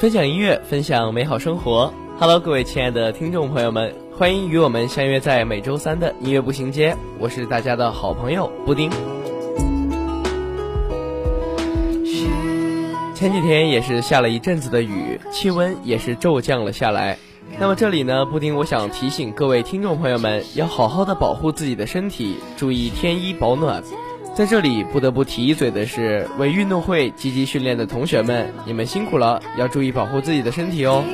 分享音乐，分享美好生活。Hello，各位亲爱的听众朋友们，欢迎与我们相约在每周三的音乐步行街。我是大家的好朋友布丁。前几天也是下了一阵子的雨，气温也是骤降了下来。那么这里呢，布丁我想提醒各位听众朋友们，要好好的保护自己的身体，注意添衣保暖。在这里不得不提一嘴的是，为运动会积极训练的同学们，你们辛苦了，要注意保护自己的身体哦。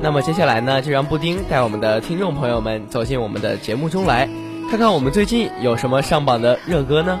那么接下来呢，就让布丁带我们的听众朋友们走进我们的节目中来，看看我们最近有什么上榜的热歌呢？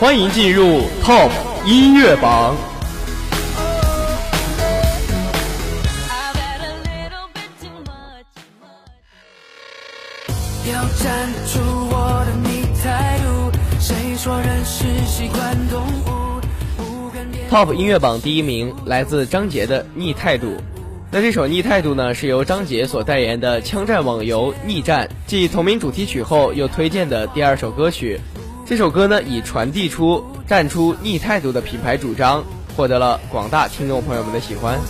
欢迎进入 TOP 音乐榜。要站出我的逆态度，谁说人是习惯动物？TOP 音乐榜第一名来自张杰的《逆态度》。那这首《逆态度》呢，是由张杰所代言的枪战网游《逆战》继同名主题曲后又推荐的第二首歌曲。这首歌呢，以传递出站出逆态度的品牌主张，获得了广大听众朋友们的喜欢。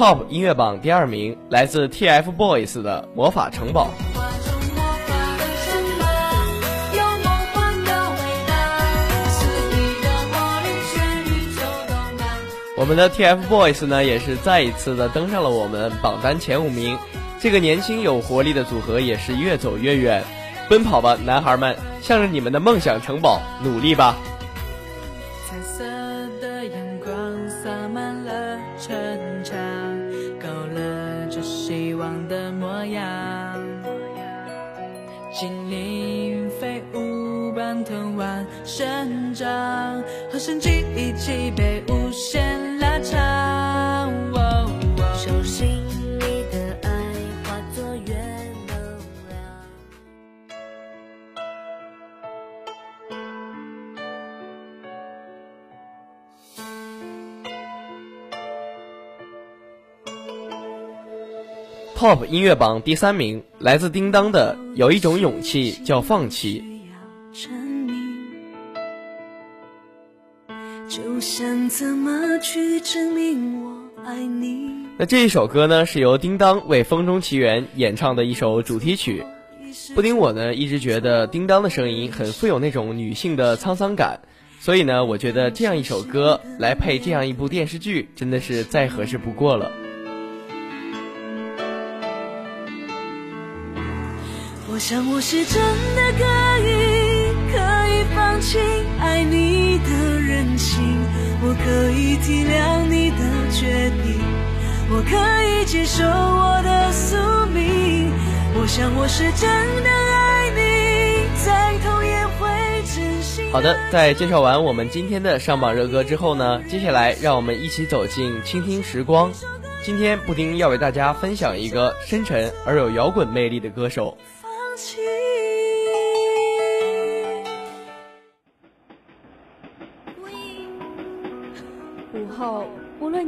Top 音乐榜第二名来自 TFBOYS 的《魔法城堡》。我们的 TFBOYS 呢，也是再一次的登上了我们榜单前五名。这个年轻有活力的组合也是越走越远。奔跑吧，男孩们，向着你们的梦想城堡努力吧！生长，和生机一起被无限拉长。手心里的爱化作月能量。Top 音乐榜第三名来自叮当的《有一种勇气叫放弃》。想怎么去证明我爱你。那这一首歌呢，是由叮当为《风中奇缘》演唱的一首主题曲。布丁我呢，一直觉得叮当的声音很富有那种女性的沧桑感。所以呢，我觉得这样一首歌来配这样一部电视剧，真的是再合适不过了。我想我是真的可以，可以放弃爱你的任性，我可以体谅你的决定，我可以接受我的宿命。我想我是真的爱你，再痛也会真心。好的，在介绍完我们今天的上榜热歌之后呢，接下来让我们一起走进倾听时光。今天布丁要为大家分享一个深沉而有摇滚魅力的歌手。放弃。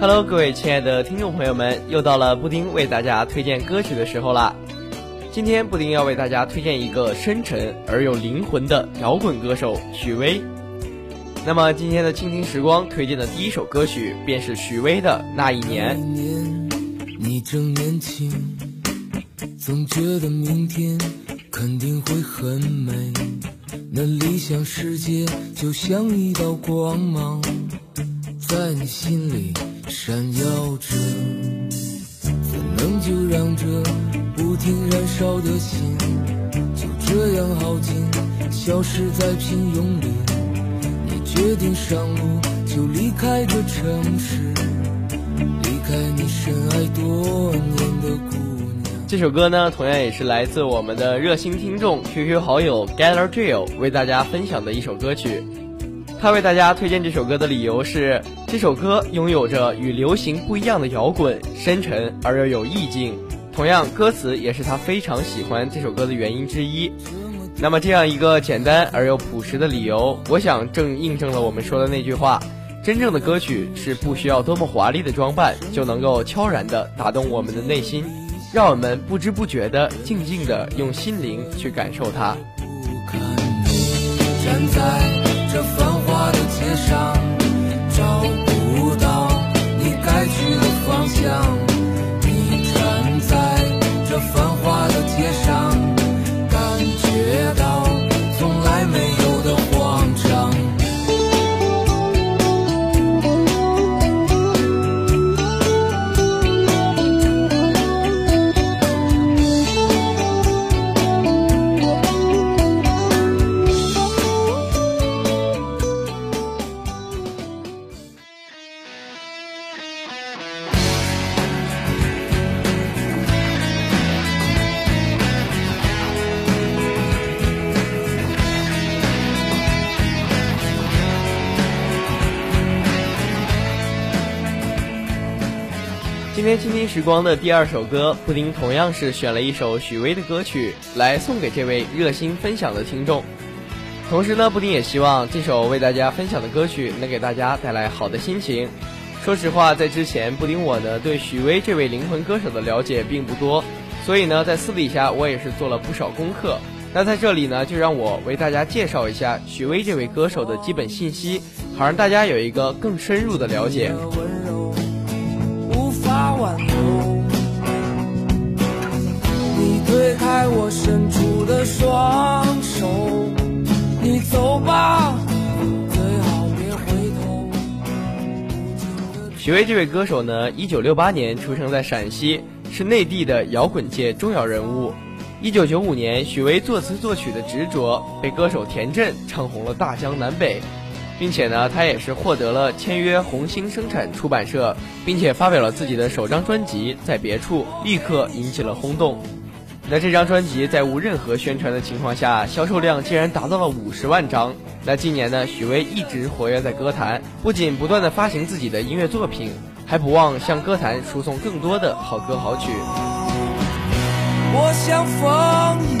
Hello，各位亲爱的听众朋友们，又到了布丁为大家推荐歌曲的时候啦。今天布丁要为大家推荐一个深沉而有灵魂的摇滚歌手许巍。那么今天的倾听时光推荐的第一首歌曲便是许巍的《那一年》。年，你正年轻，总觉得明天肯定会很美。那理想世界就像一道光芒，在你心里闪耀着。怎能就让这不停燃烧的心，就这样耗尽，消失在平庸里？你决定上路，就离开这城市。离开你深爱多年的姑娘。这首歌呢，同样也是来自我们的热心听众 QQ 好友 Gather Jill 为大家分享的一首歌曲。他为大家推荐这首歌的理由是，这首歌拥有着与流行不一样的摇滚，深沉而又有意境。同样，歌词也是他非常喜欢这首歌的原因之一。那么，这样一个简单而又朴实的理由，我想正印证了我们说的那句话：真正的歌曲是不需要多么华丽的装扮，就能够悄然地打动我们的内心，让我们不知不觉地、静静地用心灵去感受它。不看你站在街上，找不到你该去的方向。你站在这方时光的第二首歌，布丁同样是选了一首许巍的歌曲来送给这位热心分享的听众。同时呢，布丁也希望这首为大家分享的歌曲能给大家带来好的心情。说实话，在之前布丁我呢对许巍这位灵魂歌手的了解并不多，所以呢在私底下我也是做了不少功课。那在这里呢，就让我为大家介绍一下许巍这位歌手的基本信息，好让大家有一个更深入的了解。开我伸出的双手，你走吧，最好别回头。许巍这位歌手呢，一九六八年出生在陕西，是内地的摇滚界重要人物。一九九五年，许巍作词作曲的《执着》被歌手田震唱红了大江南北，并且呢，他也是获得了签约红星生产出版社，并且发表了自己的首张专辑《在别处》，立刻引起了轰动。那这张专辑在无任何宣传的情况下，销售量竟然达到了五十万张。那今年呢，许巍一直活跃在歌坛，不仅不断的发行自己的音乐作品，还不忘向歌坛输送更多的好歌好曲。我像风一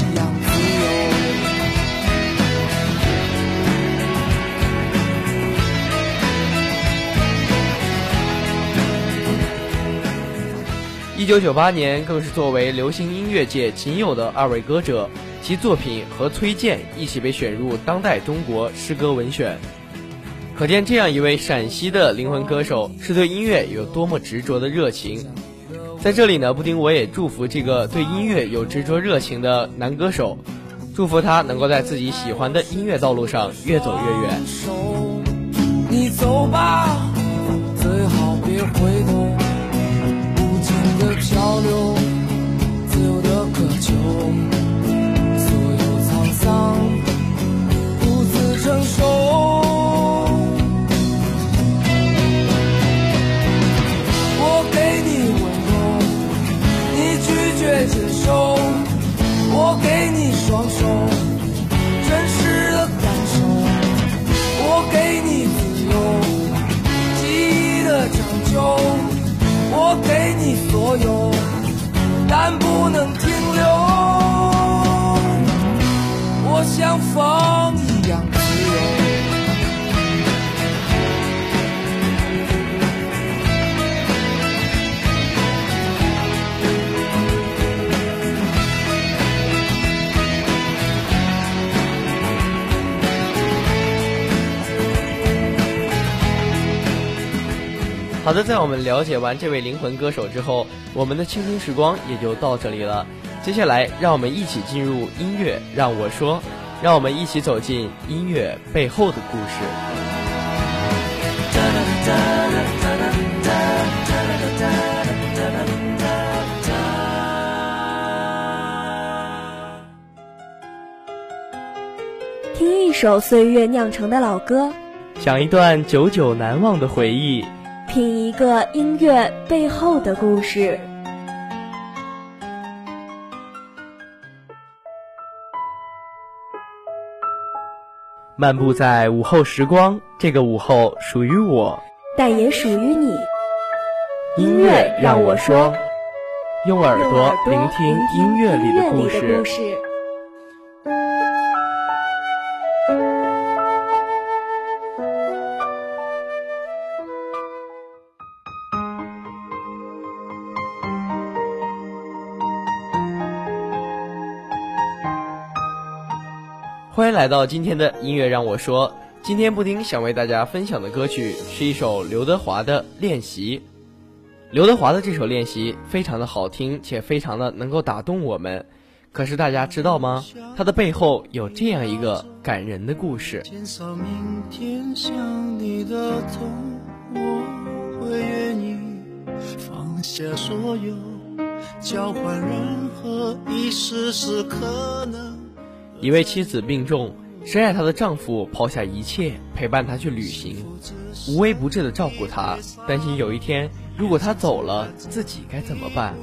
一九九八年，更是作为流行音乐界仅有的二位歌者，其作品和崔健一起被选入当代中国诗歌文选。可见，这样一位陕西的灵魂歌手是对音乐有多么执着的热情。在这里呢，布丁我也祝福这个对音乐有执着热情的男歌手，祝福他能够在自己喜欢的音乐道路上越走越远。你走吧，最好别回头。交流，自由的渴求，所有沧桑独自承受。我给你温柔，你拒绝接受。我给你双手，有，但不能停留。我想放好的，在我们了解完这位灵魂歌手之后，我们的倾听时光也就到这里了。接下来，让我们一起进入音乐，让我说，让我们一起走进音乐背后的故事。听一首岁月酿成的老歌，讲一段久久难忘的回忆，品一个音乐背后的故事。漫步在午后时光，这个午后属于我，但也属于你。音乐让我说，用耳朵聆聆听音乐里的故事欢迎来到今天的音乐让我说。今天布丁想为大家分享的歌曲是一首刘德华的《练习》。刘德华的这首《练习》非常的好听，且非常的能够打动我们。可是大家知道吗？它的背后有这样一个感人的故事。明天想你的痛，我会愿意放下所有，交换任何一丝丝可能。一位妻子病重，深爱她的丈夫抛下一切陪伴她去旅行，无微不至的照顾她，担心有一天如果她走了，自己该怎么办？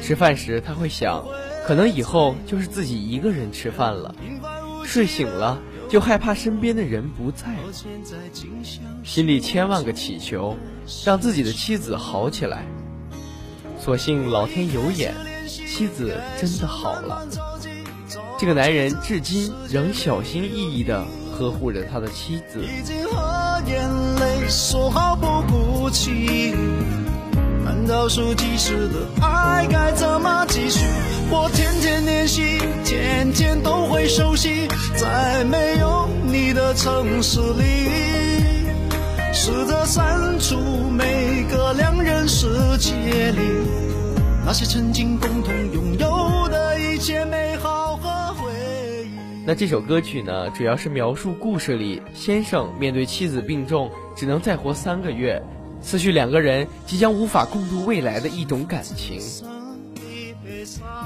吃饭时他会想，可能以后就是自己一个人吃饭了。睡醒了就害怕身边的人不在了，心里千万个祈求，让自己的妻子好起来。所幸老天有眼，妻子真的好了。这个男人至今仍小心翼翼地呵护着他的妻子。已经和眼泪说好不哭泣，难道说即使的爱该怎么继续？我天天练习，天天都会熟悉，在没有你的城市里，试着删除每个两人世界里那些曾经共同那这首歌曲呢，主要是描述故事里先生面对妻子病重，只能再活三个月，思绪两个人即将无法共度未来的一种感情。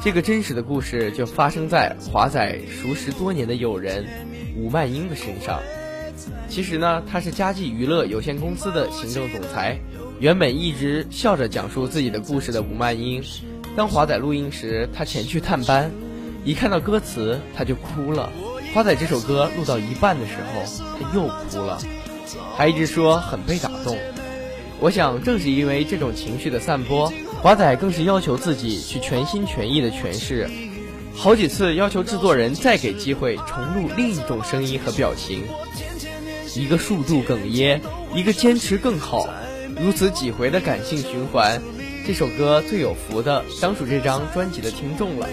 这个真实的故事就发生在华仔熟识多年的友人吴曼英的身上。其实呢，他是佳绩娱乐有限公司的行政总裁。原本一直笑着讲述自己的故事的吴曼英，当华仔录音时，他前去探班，一看到歌词，他就哭了。华仔这首歌录到一半的时候，他又哭了，还一直说很被打动。我想，正是因为这种情绪的散播，华仔更是要求自己去全心全意的诠释，好几次要求制作人再给机会重录另一种声音和表情。一个数度哽咽，一个坚持更好。如此几回的感性循环，这首歌最有福的当属这张专辑的听众了。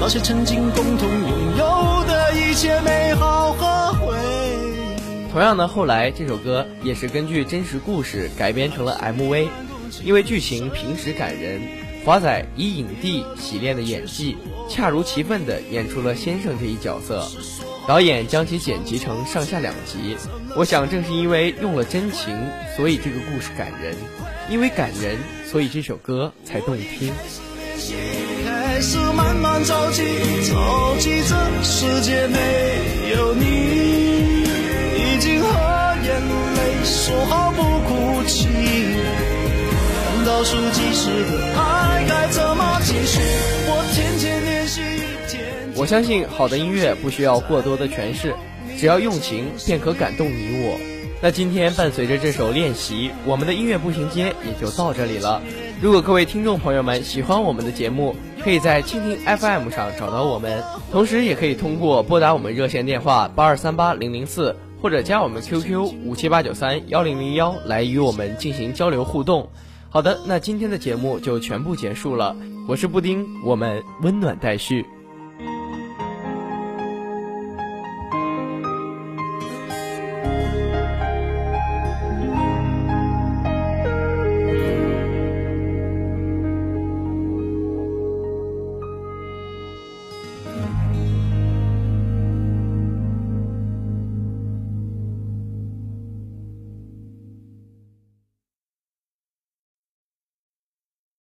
那些曾经共同拥有的一切美好和回忆。同样呢，后来这首歌也是根据真实故事改编成了 MV，因为剧情平实感人，华仔以影帝洗练的演技，恰如其分地演出了先生这一角色。导演将其剪辑成上下两集，我想正是因为用了真情，所以这个故事感人；因为感人，所以这首歌才动听。开始慢慢着急，着急这世界没有你，已经和眼泪说好不哭泣。倒数计时的爱该怎么继续？我天天练习。我相信好的音乐不需要过多的诠释，只要用情便可感动你我。那今天伴随着这首练习，我们的音乐步行街也就到这里了。如果各位听众朋友们喜欢我们的节目，可以在蜻蜓 FM 上找到我们，同时也可以通过拨打我们热线电话八二三八零零四，或者加我们 QQ 五七八九三幺零零幺来与我们进行交流互动。好的，那今天的节目就全部结束了。我是布丁，我们温暖待续。